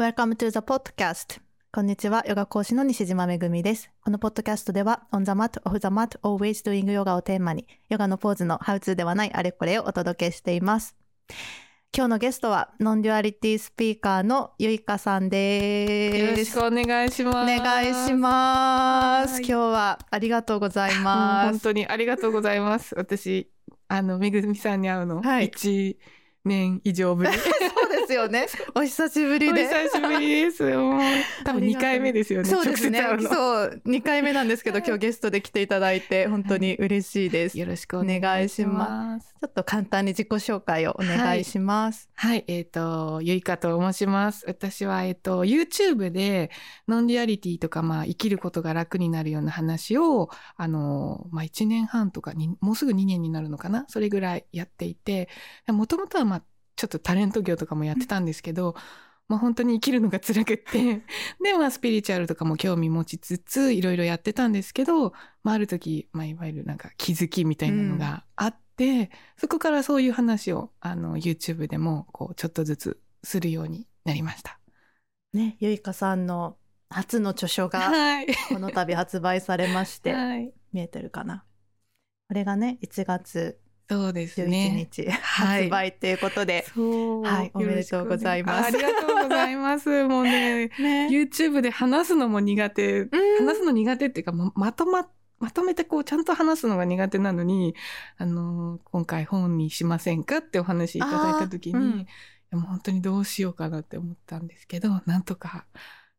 Welcome to the podcast. こんにちは、ヨガ講師の西島めぐみです。このポッドキャストでは、on the mat, off the mat, always doing yoga をテーマに、ヨガのポーズのハウツーではないあれこれをお届けしています。今日のゲストは、ノンデュアリティスピーカーのゆいかさんよろです。しくお願いします。お願いします。はい今日はありがとうございます。本当にありがとうございます。私、あの、めぐみさんに会うの、はい1年以上ぶり。ですよね。お久しぶりで。お久しぶりです。もう、多分2回目ですよね。そうですね。そう、2回目なんですけど、今日ゲストで来ていただいて、本当に嬉しいです。よろしくお願いします。ちょっと簡単に自己紹介をお願いします。はい、えっ、と、ゆいかと申します。私は、えっ、と、YouTube で、 non-dualityとか、まあ、生きることが楽になるような話を、あの、まあ、1年半とかに、もうすぐ2年になるのかな？それぐらいやっていて、もともとは、まあ、ちょっとタレント業とかもやってたんですけど、まあ、本当に生きるのが辛くって、で、まあ、スピリチュアルとかも興味持ちつつ、いろいろやってたんですけど、まあ、ある時、まあ、いわゆるなんか気づきみたいなのがあって、そこからそういう話を、あの、YouTube でも、こう、ちょっとずつするようになりました。ね、ゆいかさんの初の著書が、はい。この度発売されまして、はい。見えてるかな。これがね、1月そうです11ね。日、はい発売っていうことで。はいおめでとうございますあありがとうございます。もうね、ね YouTube で話すのも苦手。うん話すの苦手っていうか、ままとま、まとめてこう、ちゃんと話すのが苦手なのに、あのー今回本にしませんかってお話いただいた時に、うんもう本当にどうしようかなって思ったんですけど、なんとか、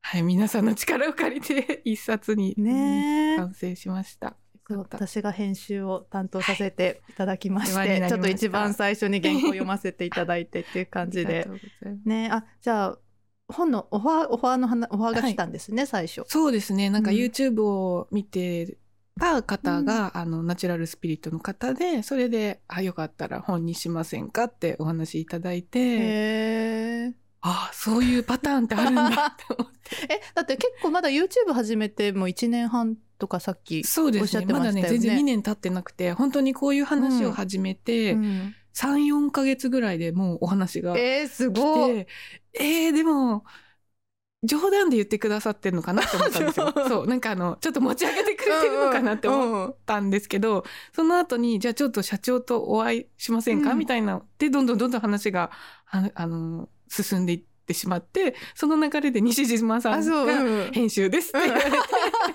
はい、皆さんの力を借りて一冊に、ねえ完成しました。私が編集を担当させていただきまして、なりました。ちょっと一番最初に原稿読ませていただいてっていう感じで。ねあ、じゃあ、本のオファー、オファーの話、オファーが来たんですね、最初。そうですね。なんかうん。YouTube を見てた方が、あの、ナチュラルスピリットの方で、それで、あ、よかったら本にしませんかってお話いただいて、へー。あ、そういうパターンってあるんだって思って。え、だって結構まだ YouTube 始めてもう1年半とかさっき。そうですね。おっしゃってままだね、したよね全然2年経ってなくて、本当にこういう話を始めて、うん3、4ヶ月ぐらいでもうお話が来えー、すごい。て、えー、でも、冗談で言ってくださってんのかなって思ったんですよ。そう、なんかあの、ちょっと持ち上げてくれてるのかなって思っったんですけど、その後に、じゃあちょっと社長とお会いしませんか、うんみたいな。で、どんどんどんどん話が、ああの、進んでいってしまって、その流れで西島さあ、ん。がうん編集ですって言われて、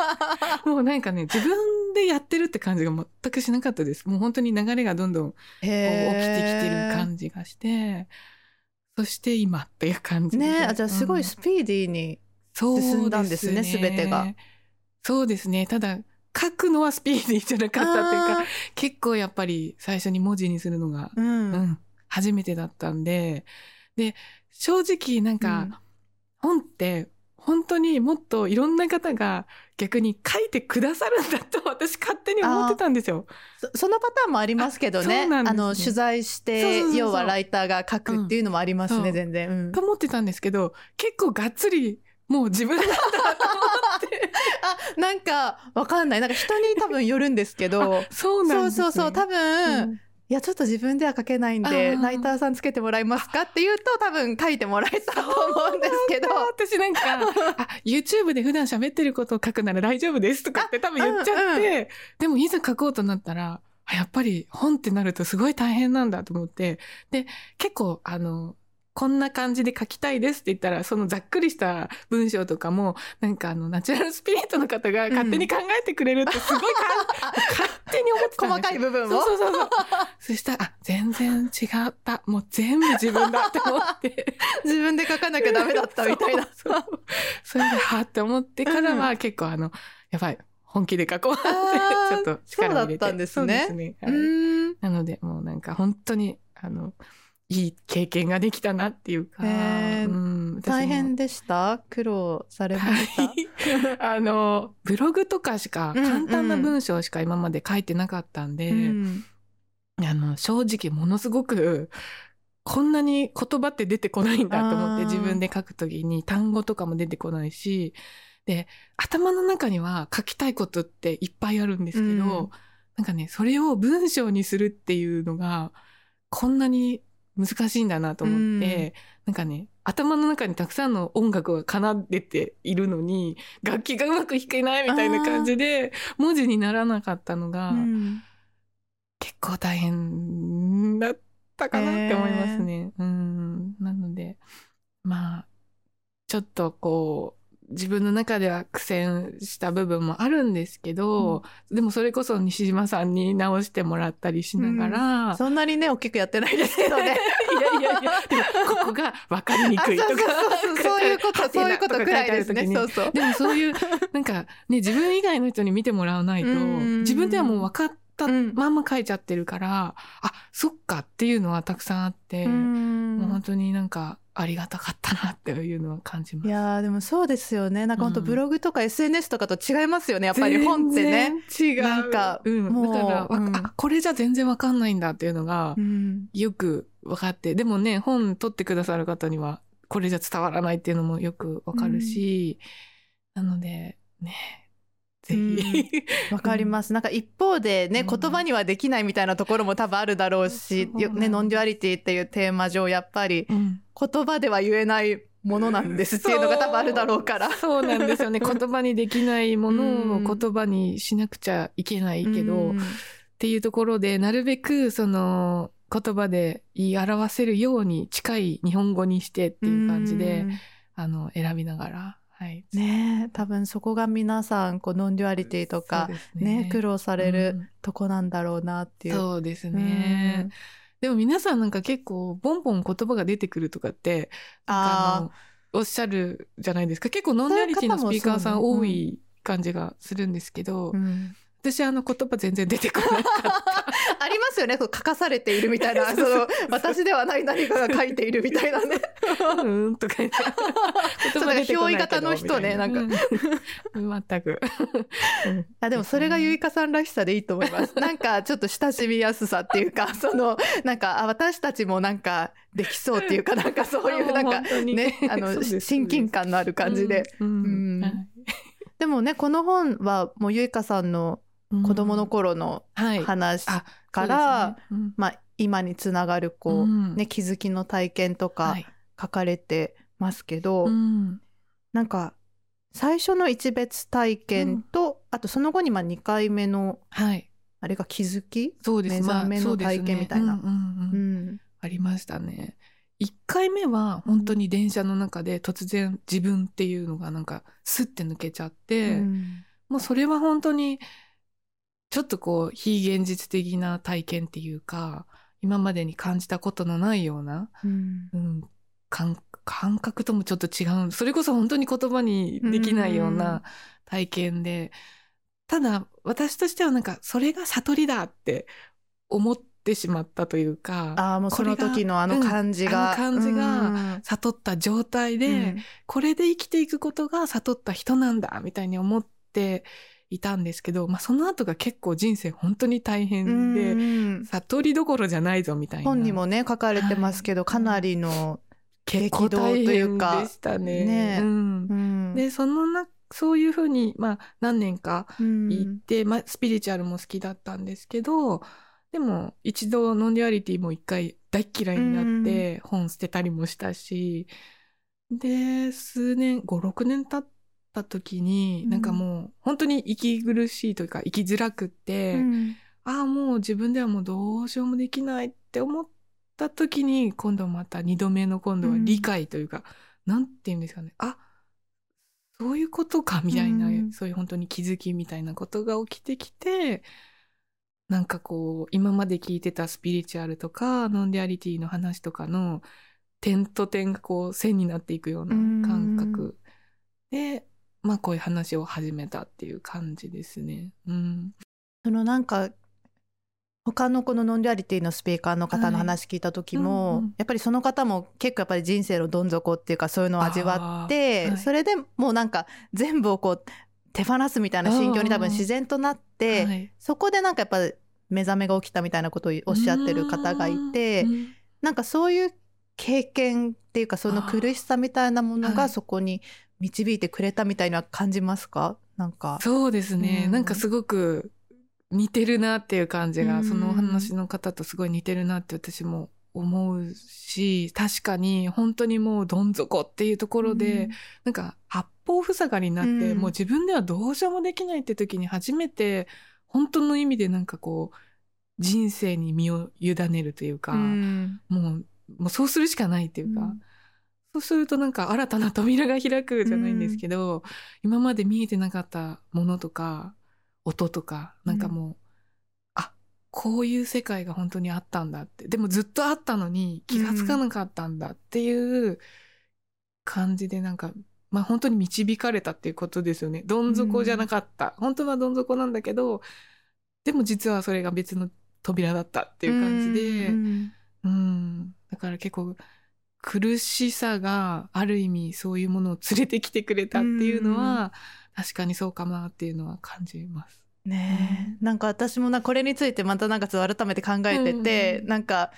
もうなんかね、自分でやってるって感じが全くしなかったです。もう本当に流れがどんどん起きてきてる感じがして、そして今っていう感じで。ねあ、じゃあすごいうんスピーディーに。進んだんですね全てが。そうですね。ただ、書くのはスピーディーじゃなかったっていうか、あ結構やっぱり最初に文字にするのが、ーうん。うん、初めてだったんで、で、正直なんか、うん本って本当にもっといろんな方が逆に書いてくださるんだと私勝手に思ってたんですよ。そそのパターンもありますけどあね。ねの、取材して、要はライターが書くっていうのもありますね、うん全然。うんと思ってたんですけど、結構がっつりもう自分なんだと思って。あ、なんか、わかんない。なんか人に多分よるんですけど。そうなんです、ね。そうそうそう。多分、うんいや、ちょっと自分では書けないんで、ライターさんつけてもらえますかって言うと、多分書いてもらえたと思うんですけど。私なんか、あ、YouTube で普段喋ってることを書くなら大丈夫ですとかって多分言っちゃって、うん。でもいざ書こうとなったら、あやっぱり本ってなるとすごい大変なんだと思って、で、結構あの、こんな感じで書きたいですって言ったら、そのざっくりした文章とかも、なんかあの、ナチュラルスピリットの方が勝手に考えてくれるってすごいか、勝手に思ってたん細かい部分を？そうそうそうそしたら、あ、全然違った。もう全部自分だって思って。自分で書かなきゃダメだったみたいな。そうそうそれで、はって思ってからは結構あの、やばい、本気で書こうって、ちょっと力を入れて。そうだったんですねそうですね。うはい。なので、もうなんか本当に、あの、いい経験ができたなっていうか、へー。うん、大変でした？苦労されました、はい。あの、ブログとかしか、うん簡単な文章しか今まで書いてなかったんで、うん。あの、正直ものすごく、こんなに言葉って出てこないんだと思って自分で書くときに単語とかも出てこないし、で、頭の中には書きたいことっていっぱいあるんですけど、うん。なんかね、それを文章にするっていうのが、こんなに難しいんだなと思って、なんかね、頭の中にたくさんの音楽が奏でているのに楽器がうまく弾けないみたいな感じで文字にならなかったのが、うん。結構大変だったかなって思いますね。うん。なのでまあちょっとこう自分の中では苦戦した部分もあるんですけど、でもそれこそ西島さんに直してもらったりしながら、そんなにね大きくやってないですけどね。いやいやいやここが分かりにくいとかあそうそうそうそういうことそういうことくらいですね。そうそう。でもそういうなんかね自分以外の人に見てもらわないとうん自分ではもう分かったうんまんま書いちゃってるから、あそっかっていうのはたくさんあって、もう本当になんかありがたかったなっていうのは感じます。いやーでもそうですよね。なんか本当うんブログとか SNS とかと違いますよね。やっぱり本ってね。違う。なんかうん、もうだから、わうんあこれじゃ全然わかんないんだっていうのがうんよく分かって、でもね本取ってくださる方にはこれじゃ伝わらないっていうのもよくわかるし、なのでねぜひ、わかります。なんか一方でね、うん。言葉にはできないみたいなところも多分あるだろうし、そうよね、 non-dualityっていうテーマ上、やっぱりうん。言葉では言えないものなんですっていうのが多分あるだろうから。そうなんですよね。言葉にできないものをうん言葉にしなくちゃいけないけど、うん。っていうところでなるべくその言葉で言い表せるように近い日本語にしてっていう感じで、うん。あの選びながら、はい、ねえ多分そこが皆さんこう non-dualityとかそうですね。苦労されるうん。とこなんだろうなっていう。そうですね。でも皆さんなんか結構ボンボン言葉が出てくるとかってあおっしゃるじゃないですか。結構 non-dualityのスピーカーさん多い感じがするんですけど、ーうん私あの言葉全然出てこなか。ありますよね。書かされているみたいな。その私ではない何かが書いているみたいなね。うーんとか言って。そうだから憑依型の人ねなんうん。全く。うん。あでもそれがゆいかさんらしさでいいと思います。なんかちょっと親しみやすさっていうか、そのなんかあ私たちもなんかできそうっていうか、なんかそういうなんかね、あの親近感のある感じで。うん。うん。はい。でもね、この本はもうゆいかさんの子供の頃のはい。話あから、そうですね。まあ今につながるこう、うん。ね気づきの体験とかうんはい。書かれてますけど、うん。なんか最初の一別体験と、あとその後にまあ2回目のはい。あれが気づき、そうです。目覚めの体験みたいな。まありましたね。1回目は本当に電車の中で突然自分っていうのがなんかスッて抜けちゃって、うん。もうそれは本当にちょっとこう非現実的な体験っていうか今までに感じたことのないような、うん。うん、感感覚ともちょっと違う。それこそ本当に言葉にできないよううんな体験で、ただ私としてはなんかそれが悟りだって思ってしまったというかああもうその時のあの感じが、うんあの感じがうん。悟った状態で、うん。これで生きていくことが悟った人なんだみたいに思っていたんですけど、まあ、その後が結構人生本当に大変で、うん。悟りどころじゃないぞみたいな。本にもね書かれてますけど、はい。かなりの、結構大変でしたね。ね。うん。うん。でそのなそういうふうに、まあ、何年かうん。行って、まあ、スピリチュアルも好きだったんですけどでも一度 non-dualityも一回大っ嫌いになって本捨てたりもしたし、で数年56年経った時に、うん。なんかもう本当に息苦しいというか生きづらくって、うん。ああもう自分ではもうどうしようもできないって思った時に今度また2度目の今度は理解というか、なんて言うんですかね。あそういうことかみたいな、うん。そういう本当に気づきみたいなことが起きてきてなんかこう今まで聞いてたスピリチュアルとか non-dualityの話とかの点と点がこう線になっていくような感覚。で、まあこういう話を始めたっていう感じですね。うん、そのなんか他のこの non-dualityのスピーカーの方の話聞いた時も、はいうんうん。やっぱりその方も結構やっぱり人生のどん底っていうかそういうのを味わって、はいそれでもうなんか全部をこう手放すみたいな心境に多分自然となって、はいそこでなんかやっぱ目覚めが起きたみたいなことをおっしゃってる方がいて、うんなんかそういう経験っていうかその苦しさみたいなものがはい。そこに導いてくれたみたいな感じますか？なんか。そうですね、うん。なんかすごく似てるなっていう感じが、うん。そのお話の方とすごい似てるなって私も思うし、確かに本当にもうどん底っていうところで、なんか八方塞がりになって、うん。もう自分ではどうしようもできないって時に初めて、本当の意味でなんかこう、人生に身を委ねるというか、うん。もう、もうそうするしかないっていうか、うんそうするとなんか新たな扉が開くじゃないんですけど、今まで見えてなかったものとか、音とか、なんかもう、あ、こういう世界が本当にあったんだって。でもずっとあったのに気がつかなかったんだっていう感じでなんか、まあ本当に導かれたっていうことですよね。どん底じゃなかった。本当はどん底なんだけど、でも実はそれが別の扉だったっていう感じで、うんうん。だから結構苦しさがある意味そういうものを連れてきてくれたっていうのは、確かにそうかなっていうのは感じます。ねえ、なんか私もなこれについてまたなんかちょっと改めて考えてて、うん。うんなんか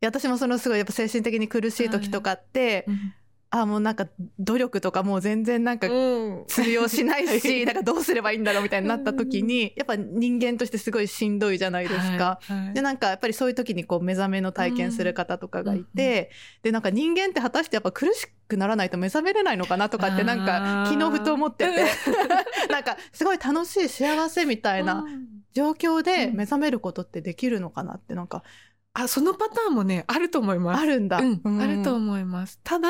私もそのすごいやっぱ精神的に苦しい時とかって、あもうなんか努力とかもう全然なんかうん。通用しないし、なんかどうすればいいんだろうみたいになった時に、やっぱ人間としてすごいしんどいじゃないですか。はいはい。でなんかやっぱりそういう時にこう目覚めの体験する方とかがいて、でなんか人間って果たしてやっぱ苦しくならないと目覚めれないのかなとかってなんか昨日ふと思ってて。なんかすごい楽しい幸せみたいなうん。状況でうん。目覚めることってできるのかなってなんかあ、そのパターンもね、あると思います。あるんだ。うん、うんあると思います。ただ、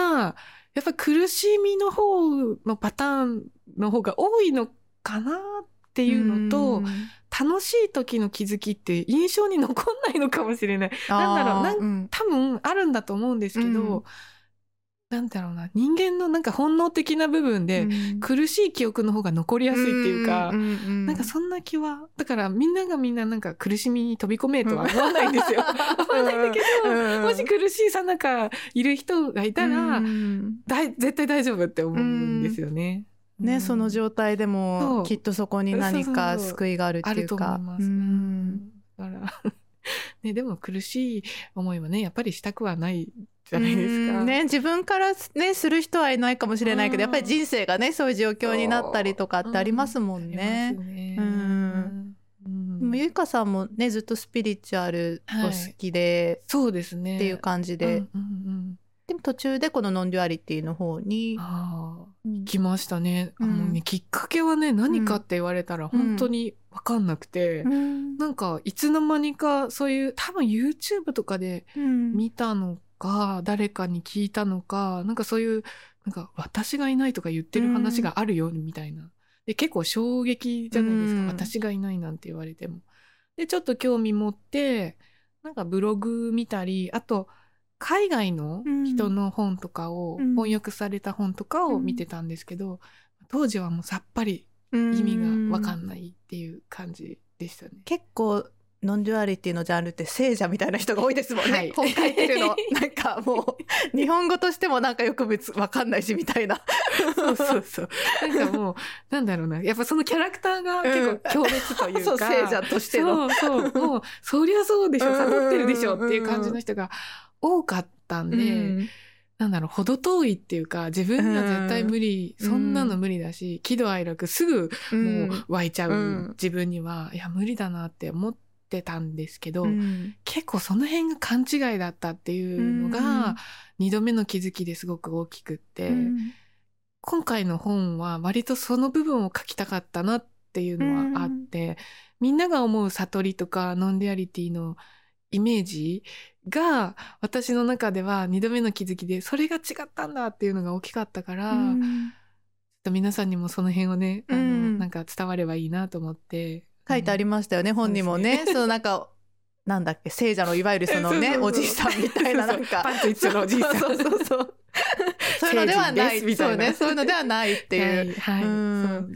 やっぱ苦しみの方のパターンの方が多いのかなっていうのと、うん楽しい時の気づきって印象に残んないのかもしれない。なんだろうなんうん多分あるんだと思うんですけど、うんなんだろうな、人間のなんか本能的な部分で、うん。苦しい記憶の方が残りやすいっていうか、なんかそんな気は、だからみんながみんななんか苦しみに飛び込めとは思わないんですよ。思わないんだけど、うん。もし苦しいさなかいる人がいたら、うん。だい絶対大丈夫って思うんですよね。ね、うん。その状態でもきっとそこに何か救いがあるっていうか。と思います。ううんん。だから、ね、でも苦しい思いはね、やっぱりしたくはないじゃないですか。うんね、自分から、ね、する人はいないかもしれないけど、うん。やっぱり人生がねそういう状況になったりとかってありますもんね。うん。ゆいかさんもねずっとスピリチュアルお好きで、そうですね。っていう感じで、うんうんうん。でも途中でこの non-dualityの方に、ああ、うん。来ましたね。あうん。もうねきっかけはね、何かって言われたら本当にわかんなくて、うん。なんかいつの間にかそういう多分 YouTube とかでうん。見たのか、誰かに聞いたのか、なんかそういう、なんか私がいないとか言ってる話があるよ、みたいな。で、結構衝撃じゃないですか。うん私がいないなんて言われても。で、ちょっと興味持って、なんかブログ見たり、あと、海外の人の本とかを、うん翻訳された本とかを見てたんですけど、当時はもうさっぱり意味がわかんないっていう感じでしたね。結構 non-dualityのジャンルって聖者みたいな人が多いですもんね、はい。本書いてるのなんかもう 日本語としてもなんかよく別わかんないしみたいな。そうそうそう。なんかもう、なんだろうな。やっぱそのキャラクターが結構強烈というか。そう聖者としての。そうそう。もう、そりゃそうでしょ。うん悟ってるでしょっていう感じの人が多かったんで、うん。なんだろう、程遠いっていうか、自分には絶対無理、うん。そんなの無理だし、喜怒哀楽すぐうん。もう湧いちゃううん。自分には、いや、無理だなって思ってたんですけど、うん。結構その辺が勘違いだったっていうのが、二度目の気づきですごく大きくって、うん。今回の本は割とその部分を書きたかったなっていうのはあって、みんなが思う悟りとか non-dualityのイメージが私の中では二度目の気づきでそれが違ったんだっていうのが大きかったから、ちょっと皆さんにもその辺をね、あのうん。なんか伝わればいいなと思って。書いてありましたよね、本にもね。そのなんかなんだっけ聖者のいわゆる そのねそうそうそう。おじいさんみたいな なんか。パンツ一緒のおじいさん。そうそうそう。いうのではない。いな。そうねそういうのではないっていう、はい、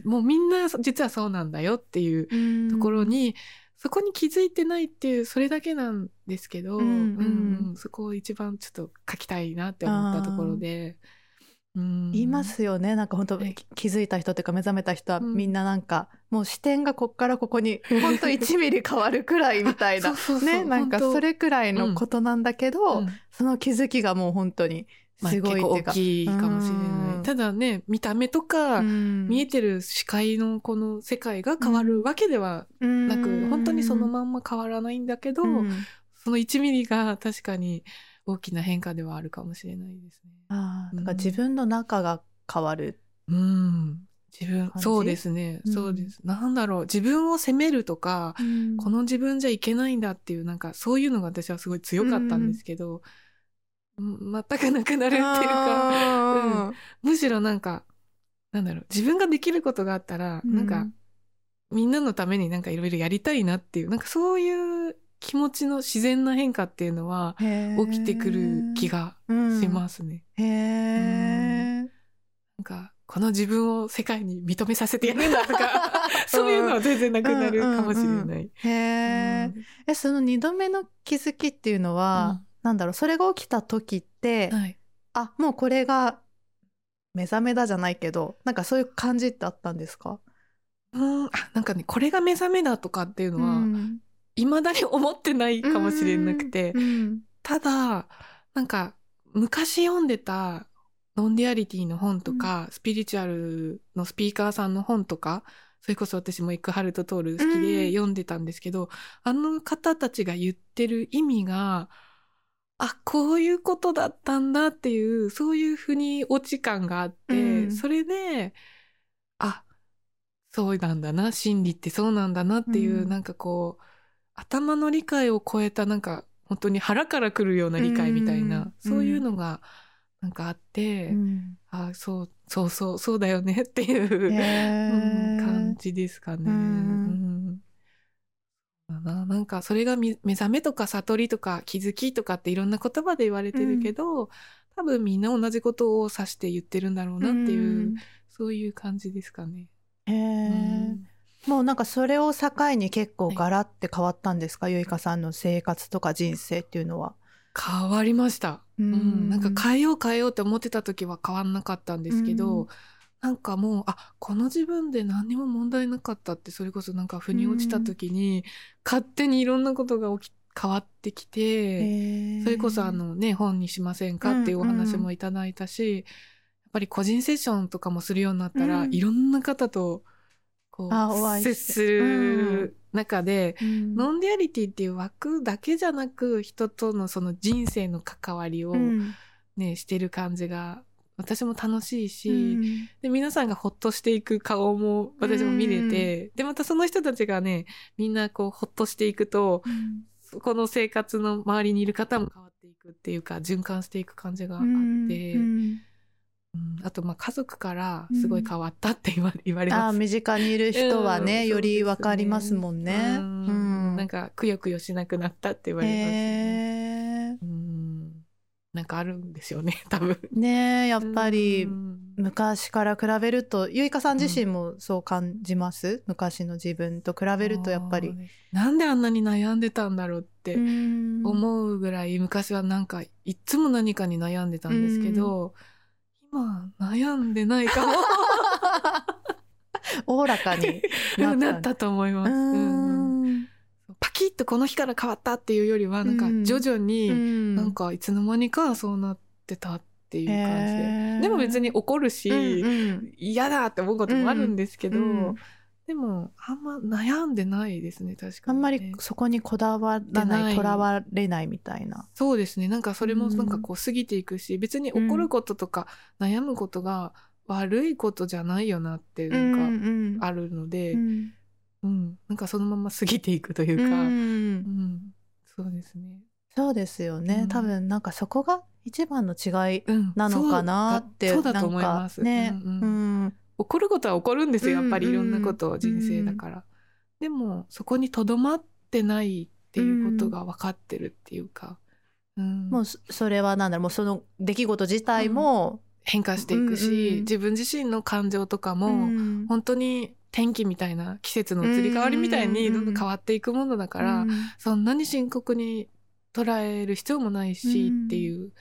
もうみんな実はそうなんだよっていうところに、そこに気づいてないっていうそれだけなんですけど、うん。そこを一番ちょっと書きたいなって思ったところで、いますよね。なんか本当、はいき気づいた人というか目覚めた人はうん。みんななんか、もう視点がこっからここに 本当1ミリ変わるくらいみたいな。ねなんかそれくらいのことなんだけど、うん。その気づきがもう本当にまあすごいっていうか、大きいかもしれない、うん。ただね見た目とか、見えてる視界のこの世界が変わるわけではなく、本当にそのまんま変わらないんだけど、その1ミリが確かに大きな変化ではあるかもしれないですね。ああ、うんだから自分の中が変わる。うん。自分、そうですね。うんそうです。なんだろう。自分を責めるとか、この自分じゃいけないんだっていう、なんかそういうのが私はすごい強かったんですけど、うん全くなくなるっていうか、あーむしろなんか、なんだろう。自分ができることがあったら、うんなんか、みんなのためになんかいろいろやりたいなっていう、なんかそういう気持ちの自然な変化っていうのは起きてくる気がしますね。へえ。なんか、この自分を世界に認めさせてやるんだとか、そういうのは全然なくなるかもしれない。へえ。え、その二度目の気づきっていうのは、なんだろう、それが起きた時って、うんはい。あ、もうこれが目覚めだじゃないけど、なんかそういう感じってあったんですか？うん、あ、なんかね、これが目覚めだとかっていうのは、うん未だに思ってないかもしれなくて、うん。ただ、なんか、昔読んでたノンディアリティの本とか、スピリチュアルのスピーカーさんの本とか、それこそ私もエックハルト・トール好きでうん。読んでたんですけど、あの方たちが言ってる意味が、あ、こういうことだったんだっていう、そういうふうに落ち感があって、うん。それで、あ、そうなんだな、心理ってそうなんだなっていう、うん。なんかこう、頭の理解を超えたなんか本当に腹から来るような理解みたいな、うん。そういうのがなんかあって、うん。あそうそうそうそうだよねっていう、へー。うん感じですかね。うん。うん。だな。なんかそれがみ目覚めとか悟りとか気づきとかっていろんな言葉で言われてるけど、多分みんな同じことを指して言ってるんだろうなっていう、そういう感じですかね。へえ、うんもうなんかそれを境に結構ガラって変わったんですか、ゆいかさんの生活とか人生っていうのは。変わりました。ううんん、なんか変えよう変えようって思ってた時は変わんなかったんですけど、うん。なんかもうあこの自分で何にも問題なかったってそれこそなんか腑に落ちた時に、勝手にいろんなことが起き変わってきて、それこそあのね本にしませんかっていうお話もいただいたし、やっぱり個人セッションとかもするようになったら、うん。いろんな方とこう接する中で、うん。ノンディアリティっていう枠だけじゃなく人とのその人生の関わりをうん。ね、してる感じが私も楽しいし、うん。で皆さんがほっとしていく顔も私も見れて、でまたその人たちがねみんなこうほっとしていくとそこの生活の周りにいる方も変わっていくっていうか循環していく感じがあって、あとまあ家族からすごい変わったって言われ 言われああます。身近にいる人はね、うん。よりわかりますもんね。うんうん。なんかくよくよしなくなったって言われます、ね。うん。なんかあるんですよね 多分。ねえやっぱりうん。昔から比べるとゆいかさん自身もそう感じます、昔の自分と比べるとやっぱり。なんであんなに悩んでたんだろうってうん。思うぐらい昔はなんかいっつも何かに悩んでたんですけど、今悩んでないかも。おおらかになった なったと思います。うん。うんパキッとこの日から変わったっていうよりはなんかうん。徐々にうん。なんかいつの間にかそうなってたっていう感じで、でも別に怒るし、嫌だって思うこともあるんですけど、うんでもあんま悩んでないですね確かに、ね、あんまりそこにこだわら出なない。いとらわれないみたいな。そうですね。なんかそれもなんかこう過ぎていくし、別に怒ることとか悩むことが悪いことじゃないよなってなんかあるので、ううん。んなんかそのまま過ぎていくというか、うんうんそうですね、そうですよね、うん。多分なんかそこが一番の違いうん、なのかなってそうだそうだと思います。ね、うんううんん怒ることは起こるんですよやっぱりいろんなこと人生だから。でもそこにとどまってないっていうことが分かってるっていうか、うん。もうそそれはなんだろうもうその出来事自体も、変化していくし、うんうん自分自身の感情とかも、うん本当に天気みたいな季節の移り変わりみたいにうんどんどん変わっていくものだから、うんそんなに深刻に捉える必要もないし、うんっていう、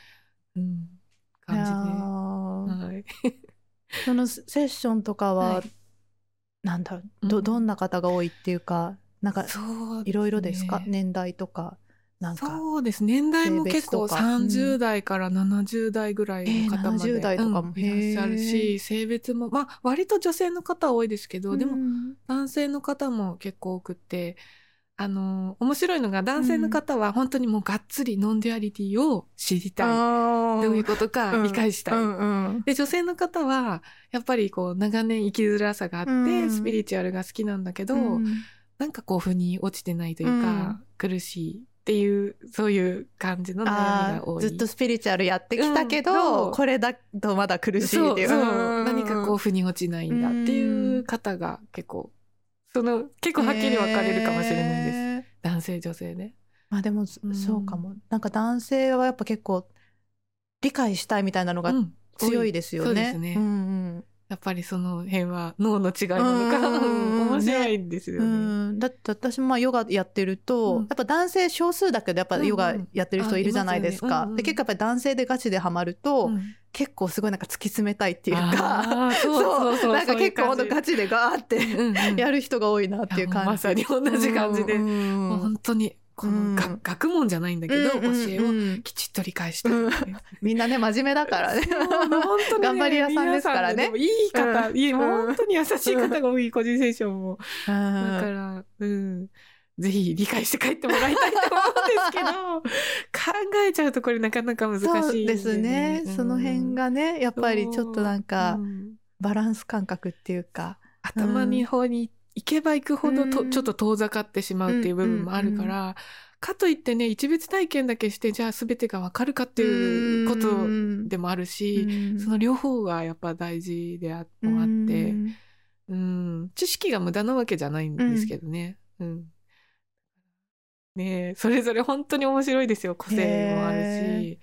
うん、感ーじで。はいそのセッションとかは、はい。なんだろううん。どどんな方が多いっていうかなんかいろいろですか？ね年代とかなんかそうです。年代も結構性別とか。うん。30代から70代ぐらいの方まで、えー70代とかもうんいらっしゃるへし性別もまあ割と女性の方多いですけど、でもうん。男性の方も結構多くってあの、面白いのが男性の方は本当にもうがっつり non-dualityを知りたい。どどういうことか理解したい。うんうん。で、女性の方は、やっぱりこう、長年生きづらさがあって、うん。スピリチュアルが好きなんだけど、うん。なんかこう、腑に落ちてないというか、苦しいっていう、そういう感じの悩みあが多い。ーずっとスピリチュアルやってきたけど、うん。これだとまだ苦しいっていう。そう何かこう、腑に落ちないんだっていう方が結構、その、結構はっきり分かれるかもしれないです。へー男性、女性で。まあでも、うんそうかも。なんか男性はやっぱ結構理解したいみたいなのがうん強いですよね。そうですねうんうんやっぱりその辺は脳の違いなのか、うん。うん。面白いんですようね。ん、だって私もまあヨガやってると、うん。やっぱ男性少数だけどやっぱヨガやってる人いるじゃないですか。結構やっぱり男性でガチでハマると、うん。結構すごいなんか突き詰めたいっていうかそうそうそうなんか結構ほんとガチでガーってうんうん。やる人が多いなっていう感じ。まさに同じ感じで、うん。もう本当にこのが、うん。学問じゃないんだけど、教えうんをきちっと理解したい、う んみんなね真面目だから。ね。本当にね頑張り屋さんですからね。いい方、うん。いい本当に優しい方が多い個人セッションも、だだから、うん、ぜひ理解して帰ってもらいたいと思うんですけど 考えちゃうとこれなかなか難しいんそうですね、うん。その辺がねやっぱりちょっとなんかう。ん。バランス感覚っていうか、頭に方に行けば行くほどと、うんちょっと遠ざかってしまうっていう部分もあるから、かといってね一別体験だけしてじゃあ全てがわかるかっていうことうんでもあるし、うんその両方がやっぱ大事であもあって、うんうん、知識が無駄なわけじゃないんですけどね。うん。ねえそれぞれ本当に面白いですよ。個性もあるし。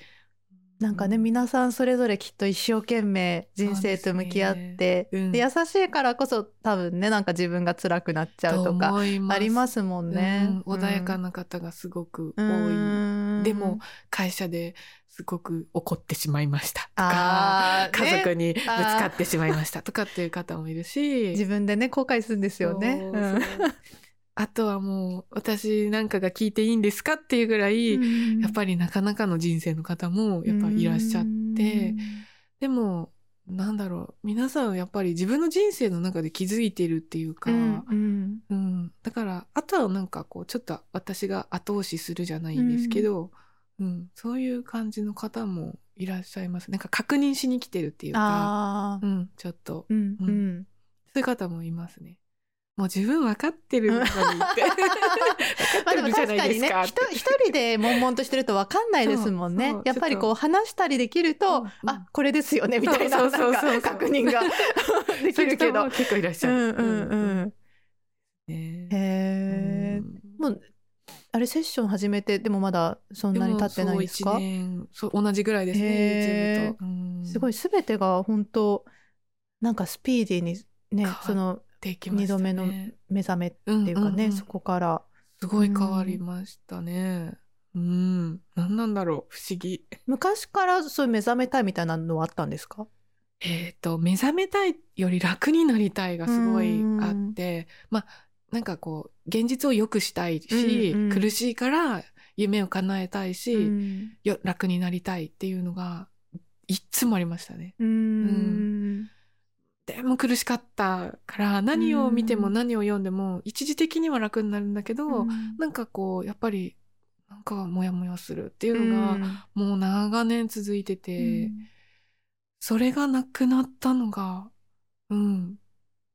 なんかね、皆さんそれぞれきっと一生懸命人生と向き合って、ね。うん。で優しいからこそ多分ねなんか自分が辛くなっちゃうとかありますもんね。うん。穏やかな方がすごく多い。うん。でも会社ですごく怒ってしまいましたとか、家族ねにぶつかってしまいましたとかっていう方もいるし。自分でね後悔するんですよね。あとはもう私なんかが聞いていいんですかっていうぐらい、うん。やっぱりなかなかの人生の方もやっぱいらっしゃって、でもなんだろう皆さんやっぱり自分の人生の中で気づいてるっていうか、うんうん。うん。だからあとはなんかこうちょっと私が後押しするじゃないんですけど、うん。そういう感じの方もいらっしゃいます。なんか確認しに来てるっていうか、うん、ちょっと。うんううん。そういう方もいますね。もう自分分かってるのにって。分かってるじゃ確かにねないですかって。一一人で悶々としてると分かんないですもんね。やっぱりこう話したりできると、うん。うんあこれですよねみたいな確認ができるけど。結構いらっしゃる。うんうんうん。ねへえ、もうあれセッション始めてでもまだそんなに経ってないんですか？そう同じぐらいですねすごい全てが本当なんかスピーディーにねそのできましたね。二度目の目覚めっていうかね、んんん。そこから。すごい変わりましたね。うん。何なんだろう。不思議。昔からそういう目覚めたいみたいなのはあったんですか？えっ、と目覚めたいより楽になりたいがすごいあって、まあなんかこう現実を良くしたいし、うんうん。苦しいから夢を叶えたいし、うん。よ楽になりたいっていうのがいっつもありましたね。うんでも苦しかったから何を見ても何を読んでも一時的には楽になるんだけど、なんかこうやっぱりなんかモヤモヤするっていうのがもう長年続いてて、それがなくなったのがうん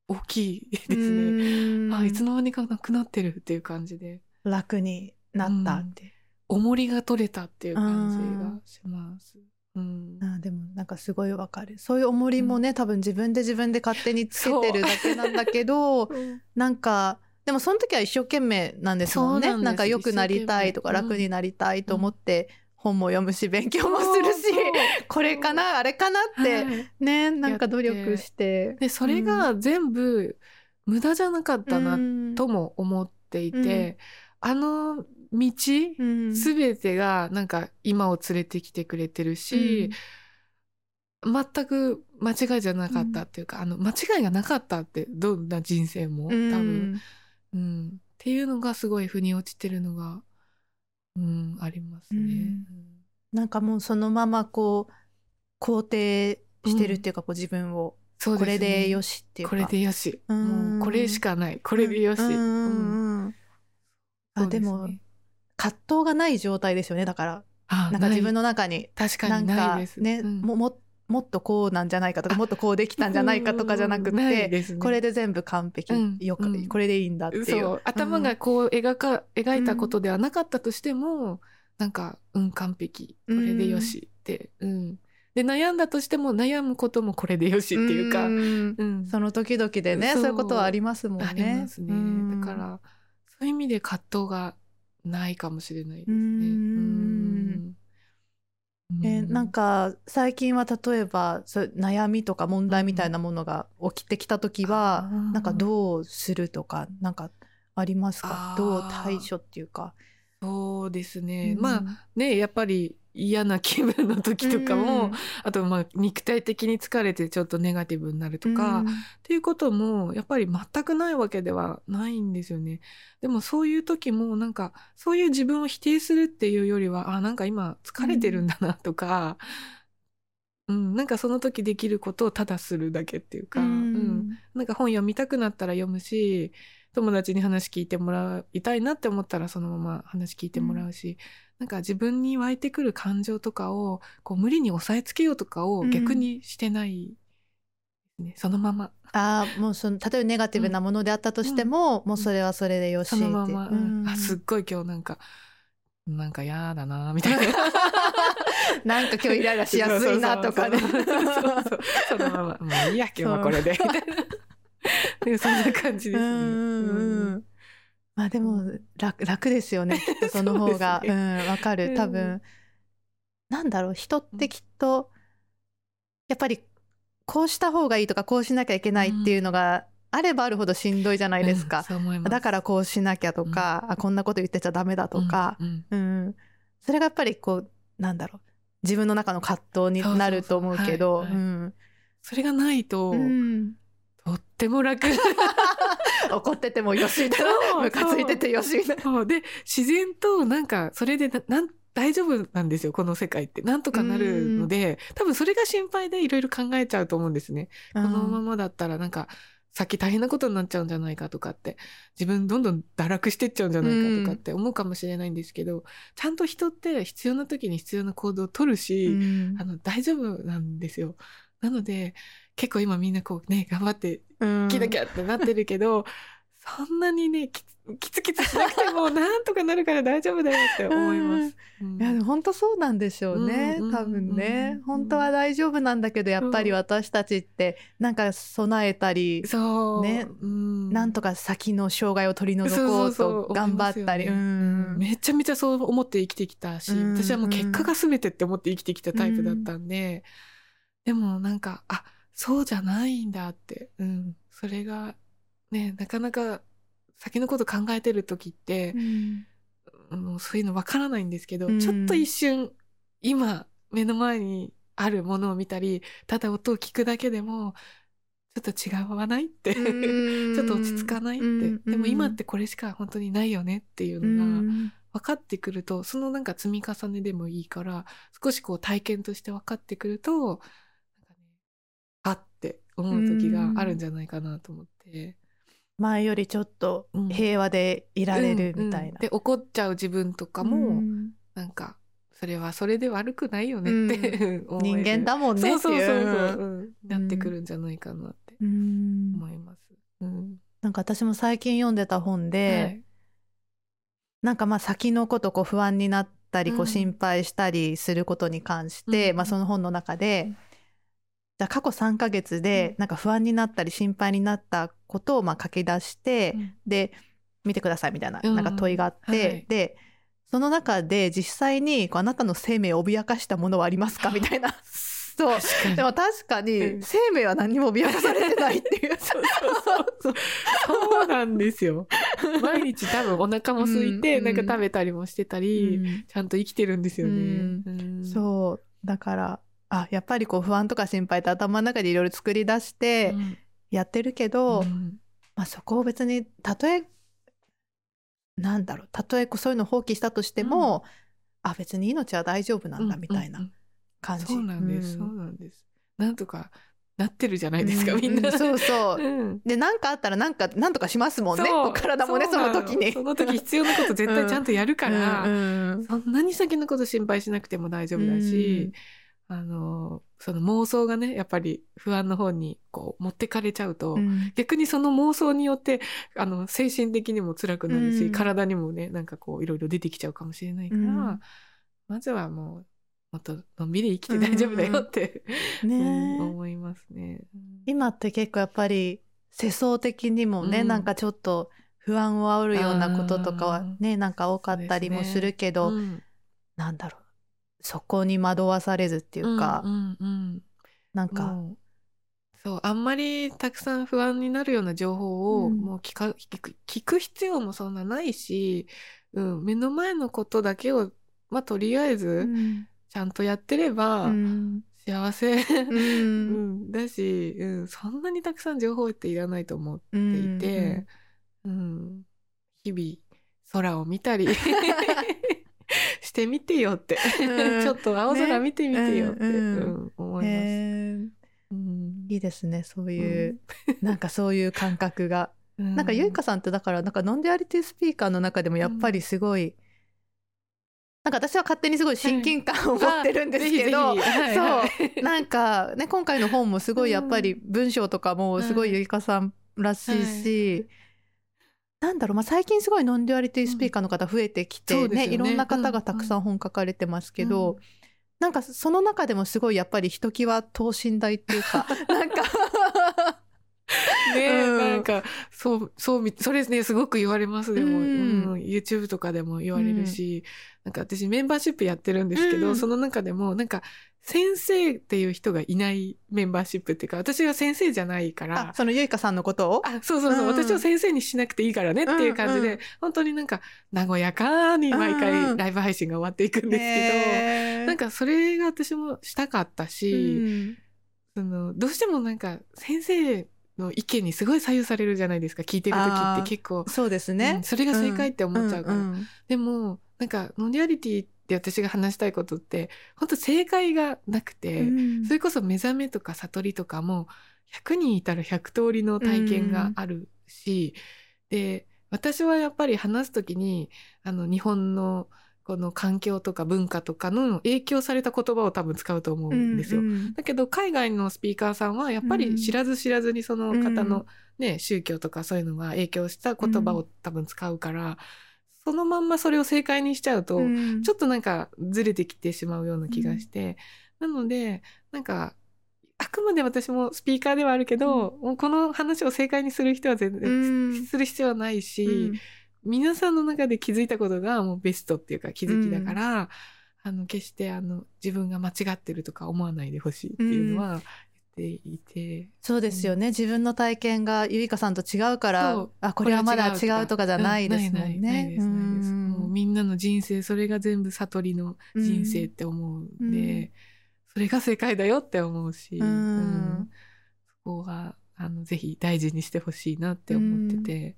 大きいですね。あいつの間にかなくなってるっていう感じで。楽になったって、重りが取れたっていう感じがします。うん。あでもなんかすごいわかる。そういう重りもね、多分自分で自分で勝手につけてるだけなんだけど なんかでもその時は一生懸命なんですもんね。なんか良くなりたいとか楽になりたいと思って、本も読むし勉強もするし これかなあれかなって、はい。ねなんか努力して。でそれが全部無駄じゃなかったなうん。とも思っていて、あの道うん。すべてがなんか今を連れてきてくれてるし、全く間違いじゃなかったっていうか、あの間違いがなかったってどんな人生も多うん。分、うん。っていうのがすごい腑に落ちてるのが、うん、ありますね。うん。なんかもうそのままこう肯定してるっていうか、こう自分を。そうこれでよししっていうか。これでよし、うん。もうこれしかない。これでよし、うん。うん。うん。あでも葛藤がない状態ですよねだから。なんか自分の中に。確かにないです。ね、うん、もももっとこうなんじゃないかとかもっとこうできたんじゃないかとかじゃなくて、ね、これで全部完璧、うん、よく、うん、これでいいんだっていう。頭がこう描か描いたことではなかったとしても、うん、なんかうん完璧。これでよしって、うん、で悩んだとしても悩むこともこれでよしっていうか、うん。その時々でねそう。いうことはありますもんね。ありますね、だからそういう意味で葛藤がないかもしれないですね。うん。えー、なんか最近は例えばそう悩みとか問題みたいなものが起きてきた時は、うん、なんかどうするとかなんかありますか？どう対処っていうか。そうですね、うん、まあねやっぱり嫌な気分の時とかも、うん、あとまあ肉体的に疲れてちょっとネガティブになるとか、うん、っていうこともやっぱり全くないわけではないんですよね。でもそういう時もなんかそういう自分を否定するっていうよりはあなんか今疲れてるんだなとか、うん、うん、なんかその時できることをただするだけっていうか、うん、うん、なんか本読みたくなったら読むし友達に話聞いてもらいたいなって思ったらそのまま話聞いてもらうし、なんか自分に湧いてくる感情とかをこう無理に抑えつけようとかを逆にしてないね、うん、そのまま。ああもうその例えばネガティブなものであったとしても、うん、もうそれはそれでよしそのまま、うん、あすっごい今日なんかなんか嫌だなみたいな。なんか今日イライラしやすいなとかね。そのまま。もういいや今日はこれで。みたいな。そんな感じですね。うんまあでも楽楽ですよね きっとその方が。う、ね、うんわかる。多分、うん、なんだろう人ってきっとやっぱりこうした方がいいとかこうしなきゃいけないっていうのがあればあるほどしんどいじゃないですか、うん、だからこうしなきゃとか、うん、あこんなこと言ってちゃダメだとか、うんそれがやっぱりこうなんだろう自分の中の葛藤になると思うけどそれがないと、とっても楽。怒っててもよしみたいな。ムカついててよしみたいな。で自然となんかそれでなん大丈夫なんですよこの世界って。なんとかなるので多分それが心配でいろいろ考えちゃうと思うんですね。このままだったらなんか先大変なことになっちゃうんじゃないかとかって自分どんどん堕落してっちゃうんじゃないかとかって思うかもしれないんですけど、ちゃんと人って必要な時に必要な行動を取るし、あの大丈夫なんですよ。なので結構今みんなこうね頑張って生きなきゃってなってるけど、そんなにねキツキツしなくてもなんとかなるから大丈夫だよって思います。うん、いや本当そうなんでしょうね、うん、多分ね、うん、本当は大丈夫なんだけどやっぱり私たちってなんか備えたり、そう。ね、うん、なんとか先の障害を取り除こうと頑張ったり、ね、めちゃめちゃそう思って生きてきたし、私はもう結果が全てって思って生きてきたタイプだったんで、でもなんかあそうじゃないんだって、うん、それがねなかなか先のこと考えてる時って、うん、もうそういうのわからないんですけど、うん、ちょっと一瞬今目の前にあるものを見たりただ音を聞くだけでもちょっと違わないって。ちょっと落ち着かないって、でも今ってこれしか本当にないよねっていうのが分かってくるとそのなんか積み重ねでもいいから少しこう体験として分かってくると思う時があるんじゃないかなと思って。前よりちょっと平和でいられるみたいな。うんうん、で怒っちゃう自分とかも、うん、なんかそれはそれで悪くないよねって、うん、人間だもんねそう。そうそうそう、う。ん、なってくるんじゃないかなって思います。うん、なんか私も最近読んでた本で、はい、なんかまあ先のことこう不安になったりこう心配したりすることに関して、まあその本の中で、じゃあ過去3ヶ月でなんか不安になったり心配になったことをまあ書き出して、うん、で見てくださいみたいななんか問いがあって、うんはい、でその中で実際にこうあなたの生命を脅かしたものはありますか？みたいな。そう。でも確かに生命は何も脅かされてないっていう。そうそうそうなんですよ。毎日多分お腹も空いて、なんか食べたりもしてたり、うん、ちゃんと生きてるんですよね、うん、そう。だからあやっぱりこう不安とか心配って頭の中でいろいろ作り出してやってるけど、うん、まあ、そこを別にたとえなんだろうたとえそういうのを放棄したとしても、うん、あ別に命は大丈夫なんだみたいな感じ。そうなんです、そうなんです。なんとかなってるじゃないですか、うんみんな。うんそうそう。うん。で何かあったらなんかなんとかしますもんね。体もねその時に。その時必要なこと絶対ちゃんとやるから、そんなに先のこと心配しなくても大丈夫だし、あのその妄想がねやっぱり不安の方にこう持ってかれちゃうと、うん。逆にその妄想によってあの精神的にも辛くなるし、うん。体にもねなんかこういろいろ出てきちゃうかもしれないから、うん。まずはもうもっとのんびり生きて大丈夫だよって、ね。うんえ思いますね。今って結構やっぱり世相的にもね、うん。なんかちょっと不安を煽るようなこととかはねなんか多かったりもするけど、うん。なんだろうそこに惑わされずっていうか、うんうんうんなん。か、そうあんまりたくさん不安になるような情報をうん。もう聞か聞く聞く必要もそんなないし、うん、目の前のことだけをまあとりあえうずん。ちゃんとやってればうん。幸せ、ううんん、だし、うん、そんなにたくさん情報っていらないと思っていて、うん。日々空を見たり してみてよって、うん。ちょっと青空見てみてよって、ねうん。うん思います。へえうん。いいですねそういう、なんかそういう感覚が、うん。なんかゆいかさんってだからなんかノンデュアリティスピーカーの中でもやっぱりすごい、なんか私は勝手にすごい親近感を持ってるんですけど、そう。なんかね今回の本もすごいやっぱり文章とかもすごいゆいかさんらしいし、なんだろう、まあ、最近すごいノンデュアリティスピーカーの方増えてきて、ねそうですよね。いろんな方がたくさん本書かれてますけど、なんかその中でもすごいやっぱりひときわ等身大っていうか なんか。ね、うん。なんかそうそうみそれねすごく言われますでも、うん。うん YouTube とかでも言われるし、なんか私メンバーシップやってるんですけど、うん。その中でもなんか先生っていう人がいないメンバーシップっていうか私は先生じゃないから。あそのゆいかさんのことを？あそうそうそう、うん。私を先生にしなくていいからねっていう感じで、うんうん本当になんか和やかに毎うんう回ん。ライブ配信が終わっていくんですけど、へー。なんかそれが私もしたかったし、うん。そのどうしてもなんか先生の意見にすごい左右されるじゃないですか聞いてる時って結構、そうですうねん、それが正解って思っちゃうから、んんでもなんか non-duality って私が話したいことって本当正解がなくて、うん。それこそ目覚めとか悟りとかも100人いたら100通りの体験があるし、で私はやっぱり話す時にあの日本のこの環境とか文化とかの影響された言葉を多分使うと思うんですよ。うんうん。だけど海外のスピーカーさんはやっぱり知らず知らずにその方の、ね宗教とかそういうのが影響した言葉を多分使うから、そのまんまそれを正解にしちゃうと、うん。ちょっとなんかずれてきてしまうような気がして、なのでなんかあくまで私もスピーカーではあるけど、もうこの話を正解にする人は全然、うん。する必要はないし、うん。皆さんの中で気づいたことがもうベストっていうか気づきだから、あの決してあの自分が間違ってるとか思わないでほしいっていうのはていて、そうですよね、自分の体験がゆいかさんと違うからあこれはまだ違うとか。じゃないですもんね。みんなの人生それが全部悟りの人生って思うんで、うん。それが正解だよって思うし、うん。うん。そこがあのぜひ大事にしてほしいなって思ってて、うん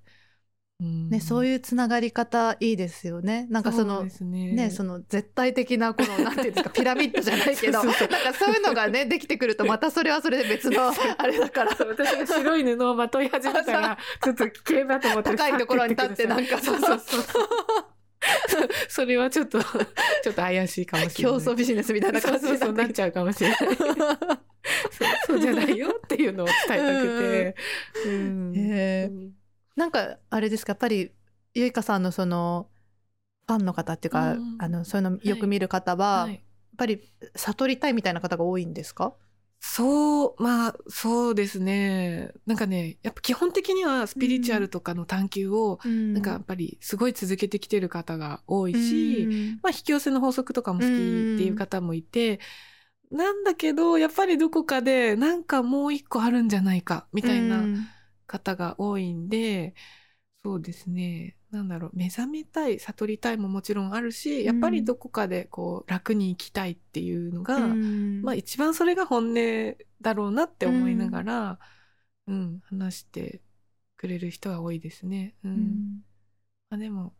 ね、そういうつながり方いいですよね。なんかそのね。ね、その絶対的なこの なんていうんですかピラミッドじゃないけどそうそうなんかそういうのがねできてくるとまたそれはそれで別のあれだから。そう私が白い布をまとい始めたら ちょっと危険だと思って高いところに立ってなんか。そうそうそう。それはちょっとちょっと怪しいかもしれない。競争ビジネスみたいなそう感じそうそうなっちゃうかもしれない。そうそうじゃないよっていうのを伝えたくて、うん。へー。うんなんかあれですかやっぱりゆいかさんのそのファンの方っていうか、うん。あのそういうのよく見る方は、やっはいぱり悟りたいみたいな方が多いんですか？そうまあそうですね。なんかねやっぱ基本的にはスピリチュアルとかの探求を、ななんかやっぱりすごい続けてきてる方が多いし、まあ、引き寄せの法則とかも好きっていう方もいて、なんだけどやっぱりどこかでなんかもう一個あるんじゃないかみたいな方が多いんで、そうですね。なんだろう。目覚めたい悟りたいももちろんあるしやっぱりどこかでこう楽に生きたいっていうのが、まあ一番それが本音だろうなって思いながら、うん話してくれる人は多いですね。うん。まあ、でも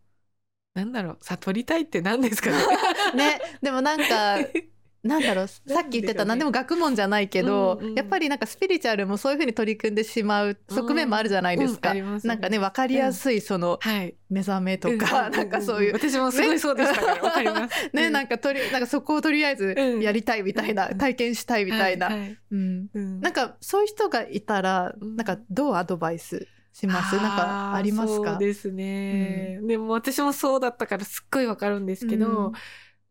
なんだろう。悟りたいって何ですかね。ね。でもなんか なんだろう さっき言ってた何でも学問じゃないけど、うんうん。やっぱりなんかスピリチュアルもそういうふうに取り組んでしまう側面もあるじゃないですか。うんありますね。なんかね分かりやすいそのはい。目覚めとか、うん。なんかそういう、私もすごいそうでしたから、わかります。ね、うん。なんかとりなんかそこをとりあえずうん。やりたいみたいな、うん。体験したいみたいな、はいはい。うん、うん。なんかそういう人がいたら、うん。なんかどうアドバイスします？なんかありますか？そうですね。でも私もそうだったからすっごいわかるんですけど、うん。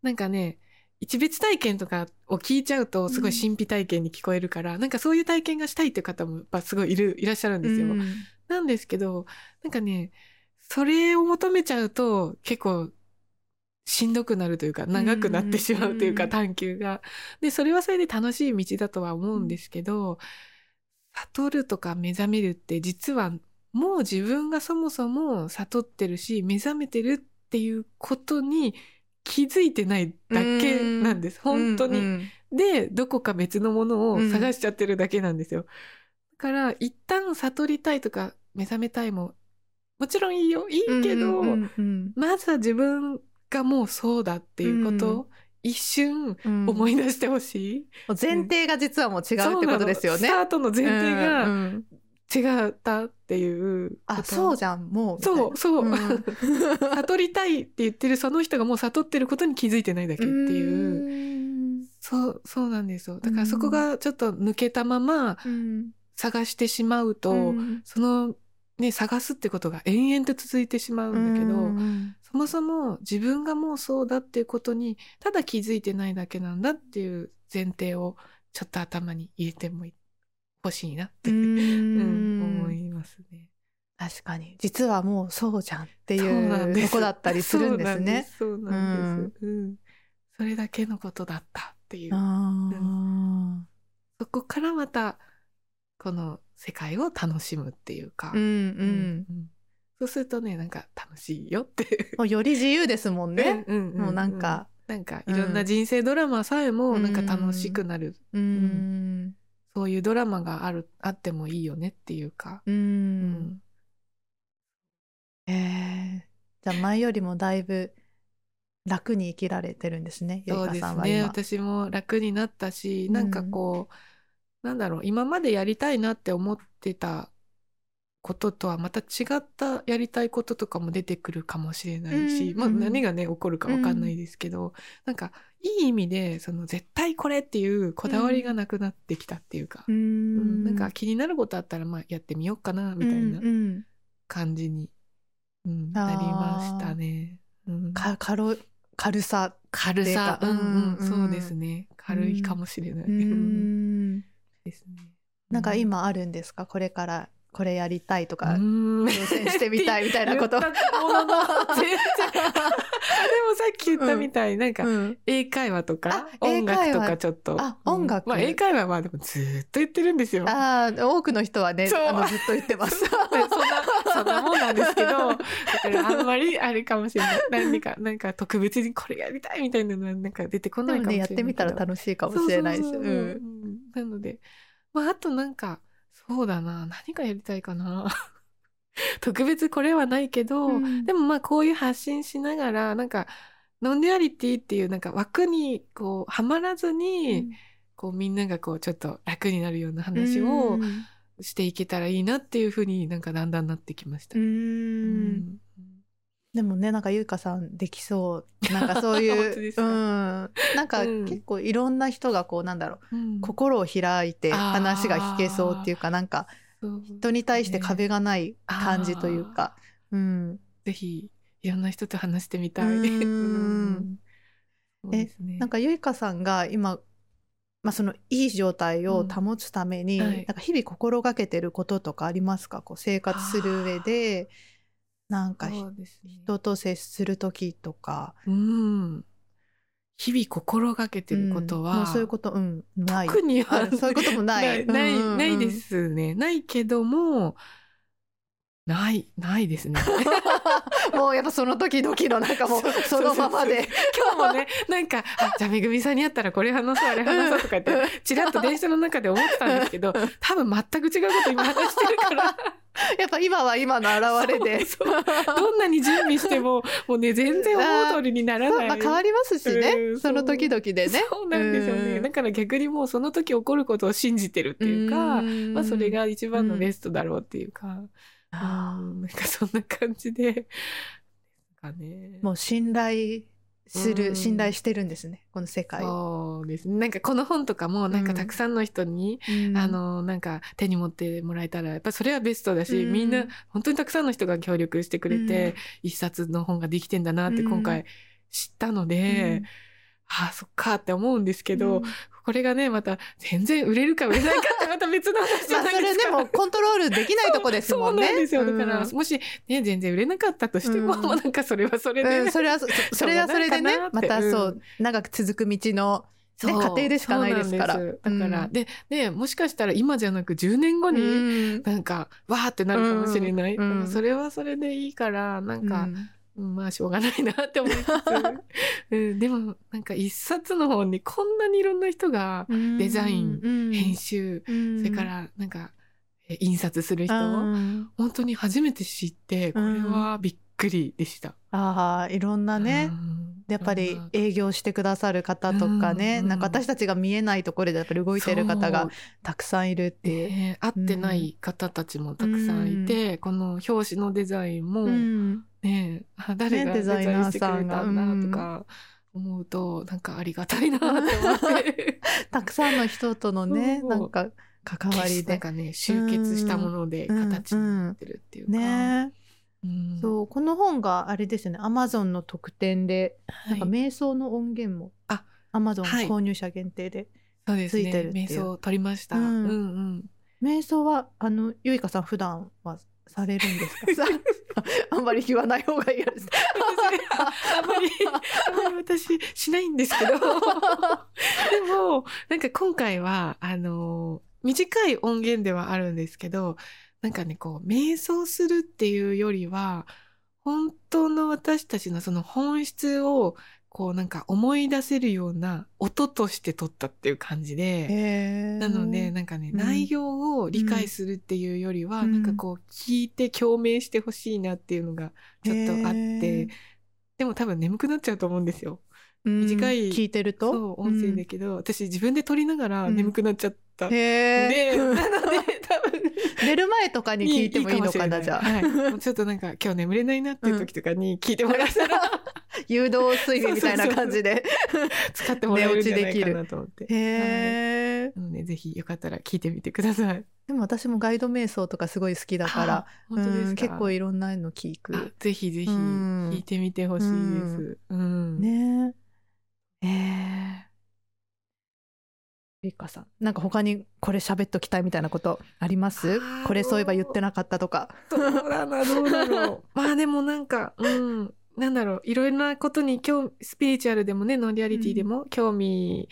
なんかね、一別体験とかを聞いちゃうとすごい神秘体験に聞こえるから、なんかそういう体験がしたいっていう方もやっぱすごいいる、いらっしゃるんですよ。うんなんですけど、なんかね、それを求めちゃうと結構しんどくなるというか長くなってしまうというかうん探求が。で、それはそれで楽しい道だとは思うんですけど、悟るとか目覚めるって実はもう自分がそもそも悟ってるし目覚めてるっていうことに気づいてないだけなんです。本当に。うんで、どこか別のものを探しちゃってるだけなんですよ。だから、一旦悟りたいとか目覚めたいも、もちろんいいよ。いいけど、うんうんうんまずは自分がもうそうだっていうことを、一瞬うん思い出してほしい。もう前提が実はもう違うってことですよね。スタートの前提うんがうん違ったっていう。あそうじゃんもうそう、そう。うん 悟りたいって言ってるその人がもう悟ってることに気づいてないだけっていう。うんそう、そうなんですよ。だからそこがちょっと抜けたままうん探してしまうと、うんそのね、探すってことが延々と続いてしまうんだけど、うんそもそも自分がもうそうだっていうことに、ただ気づいてないだけなんだっていう前提をちょっと頭に入れても欲しいなって、ううん。ん思いますね。確かに。実はもうそうじゃんっていそうとこだったりするんですね。そうなんです。そうなんそれだけのことだったっていう。あそこからまた、この世界を楽しむっていうか。ーうんううんん。そうするとね、なんか楽しいよって。もうより自由ですもんね。うんもうなんか、なんかいろんな人生ドラマさえもうんなん。か楽しくなる。うんそういうドラマがある、あってもいいよねっていうか。ううんんえーじゃあ前よりもだいぶ楽に生きられてるんですね。ゆいそうかですね。さんは今。私も楽になったし、うんなんかこう、なんだろう、今までやりたいなって思ってたこととはまた違ったやりたいこととかも出てくるかもしれないし、まあうんうん何がね、起こるかわかんないですけど、なんかいい意味で、その絶対これっていうこだわりがなくなってきたっていうか、ううんんなんか気になることあったらまあやってみようかな、みたいなうんうん。感じに、うんあーなりましたね。うん。か軽軽さ。軽さ、うんうん、うんそうですね。軽いかもしれない。ううん。ん ですね。なんか今あるんですか？これからこれやりたいとうか、ん、挑戦してみたいみたいなこと。言ったものの全然。でもさっき言ったみたい、なんかうん。英会話とかあ音楽とかちょっと。あうん。音楽まあ英会話はでもずーっと言ってるんですよ。ああ多くの人はねあのずっと言ってます。でそんな、そんなもんなんですけど、だからあんまりあれかもしれない。何か、なんか特別にこれやりたいみたいなのはなんか出てこでないかもしれないやってみたら楽しいかもしれないし。なので、まああとなんか、そうだな、何がやりたいかな。特別これはないけど、うん。でもまあこういう発信しながら、なんか、 non-duality っていうなんか枠にこうはまらずに、こうみんながこうちょっと楽になるような話をうん。していけたらいいなっていうふうになんかだんだんなってきました。ううんんでもねなんかゆいかさんできそう。なんかそういう うん。なんかうん。結構いろんな人がこうなんだろううん。心を開いて話が聞けそうっていうかなんか人に対して壁がない感じというか、うん、ぜひいろんな人と話してみたい。うーん。うん。そうですね。なんかゆいかさんが今、まあ、そのいい状態を保つために、うんはい。なんか日々心がけてることとかありますか？こう生活する上でなんかね。人と接する時とか。うん。日々心がけてることは、うんそういうことうんない。特にはあそういうこともない。ない、ないですね。ないけども、ない、ないですね。もうやっぱその時々のなんかもうそのままで。今日もね、なんか、あ、じゃあめぐみさんに会ったらこれ話そう、あれ話そうとか言って、ちらっと電車の中で思ってたんですけど、多分全く違うこと今話してるから、やっぱ今は今の表れで。そうそうどんなに準備しても もうね全然思う通りにならない。まあ変わりますしね、うんその時々でね。そうなんですよね。うんだから逆にもうその時起こることを信じてるっていうか、んまあそれが一番のベストだろうっていうか、あうんなんかそんな感じで、かねー。もう信頼する、うん。信頼してるんですね。この世界を。そうです。ね。なんかこの本とかもなんかたくさんの人に、うん。あのなんか手に持ってもらえたらやっぱそれはベストだし、うん。みんな本当にたくさんの人が協力してくれて、一冊の本ができてんだなって今回知ったので、ああそっかって思うんですけど、うんこれがねまた全然売れるか売れないかってまた別の話じゃないですか。でもコントロールできないとこですもんね。そうなんですよ。だから、うんもしね、全然売れなかったとしても、うなんかそれはそれで、うんそれはそそれはそれでねまたそう、うん長く続く道の、ね、そう過程でしかないですから。だから、うんで、ね、もしかしたら今じゃなく10年後に、うんなんか、わーってなるかもしれない。うんそれはそれでいいから、なんか、まあしょうがないなって思いつつ、うん、でもなんか一冊の本にこんなにいろんな人がデザインうん編集、うん。それからなんかえ印刷する人、うん本当に初めて知ってこれはびっくりでした。ああいろんなね、うん。やっぱりうん。営業してくださる方とかね、うん。うんなんか私たちが見えないところでやっぱり動いてる方がたくさんいるっていう。ね会ってない方たちもたくさんいて、この表紙のデザインも、うん。ねあ誰がねデデザインしてくれさんがたんだとか思うと、なんかありがたいなって思って。たくさんの人とのねなんか関わりなんで。かね集結したものでうん。形になってるっていうか、ねうんそうこの本があれですよね。アマゾンの特典で、はい。なんか瞑想の音源もあアマゾンはい。購入者限定で、ついてるねっていう。瞑想取りました、ううんん、うん。瞑想はあのゆいかさん普段はされるんですか？あんまり言わない方がいいです。あんまりあんまり私しないんですけど。でもなんか今回はあの短い音源ではあるんですけどなんかねこう瞑想するっていうよりは本当の私たちのその本質をこうなんか思い出せるような音として撮ったっていう感じで。なのでなんかね、うん。内容を理解するっていうよりは、うん。なんかこう聞いて共鳴してほしいなっていうのがちょっとあって、でも多分眠くなっちゃうと思うんですよ。うん。短い聞いてると？そう音声だけど、私自分で撮りながら眠くなっちゃった。うんへで、えなので多分。寝る前とかに聞いてもいいのかなじゃあ、はい、ちょっとなんか今日眠れないなっていう時とかに聞いてもらったら、誘導睡眠みたいな感じで。使ってもらえるんじゃないかなと思って。へはい。え、なのでぜひよかったら聞いてみてください。でも私もガイド瞑想とかすごい好きだからあ本当です結構いろんなの聞あくぜひぜひうん。聞いてみてほしいです。うん。ね。えへえリカさん。なんか他にこれ喋っときたいみたいなことあります？これそういえば言ってなかったとか。どうだな、どうだろう。まあでもなんか、うん。なんだろう、いろいろなことに興味、スピリチュアルでもね、ノンリアリティでも興味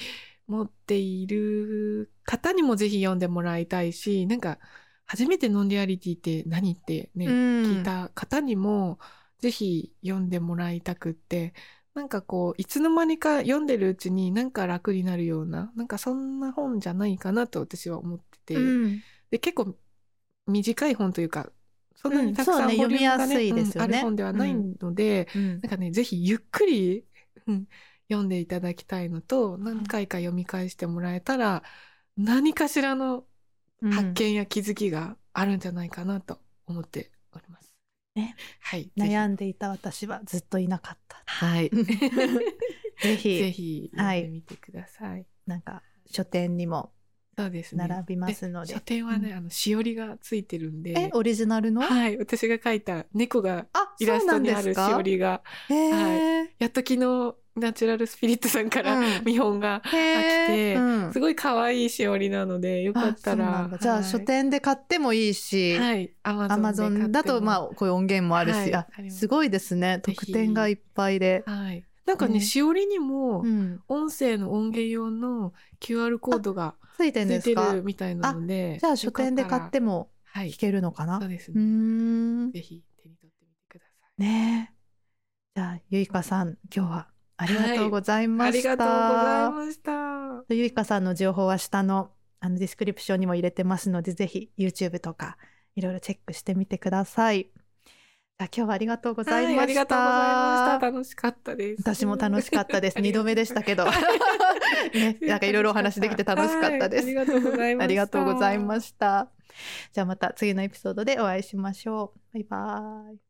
持っている方にもぜひ読んでもらいたいし、なんか、初めてノンリアリティって何ってね、聞いた方にも、ぜひ読んでもらいたくって、なんかこう、いつの間にか読んでるうちになんか楽になるような、なんかそんな本じゃないかなと私は思ってて、うん。で結構短い本というかそんなうん。にたくさんねボリュームが読みやすいですよね。うんある本ではないので、うん。なんかねぜひゆっくり、うん読んでいただきたいのと何回か読み返してもらえたら何かしらの発見や気づきがあるんじゃないかなと思って。ね。はい。悩んんでいた私はずっといなかった。はい。ぜひ。ぜひ読んでみてください。なんか書店にもそうですね。並びますので。書店はね、あのしおりがついてるんで。えオリジナルの、はい、私が描いた猫があイラストにあるしおりが、へえ、やっと昨日ナチュラルスピリットさんからうん。見本が、へえ飽きてうん。すごい可愛いしおりなので、よかったら。じゃあはい。書店で買ってもいいし、はい、アマゾンだとまあこういう音源もあるし、す。すごいですね。特典がいっぱいで。はい。なんかね、ね。しおりにもうん、音声の音源用の QR コードがついてるみたいなので、じゃあ書店で買っても、聞、けるのかな、そうですね。ん。ぜひ手に取ってみてください。ねえ。じゃあゆいかさん今日はありがとうございまありした。がとうございました。ゆいかさんの情報は下のあのディスクリプションにも入れてますのでぜひ YouTube とかいろいろチェックしてみてください。今日はありがとうございました。はいありがとうございました。楽しかったです。私も楽しかったです。ありがとう二度目でしたけど。ね、なんかいろいろお話できて楽しかったです。はいありがとうございました。ありがとうございました。じゃあまた次のエピソードでお会いしましょう。バイバイ。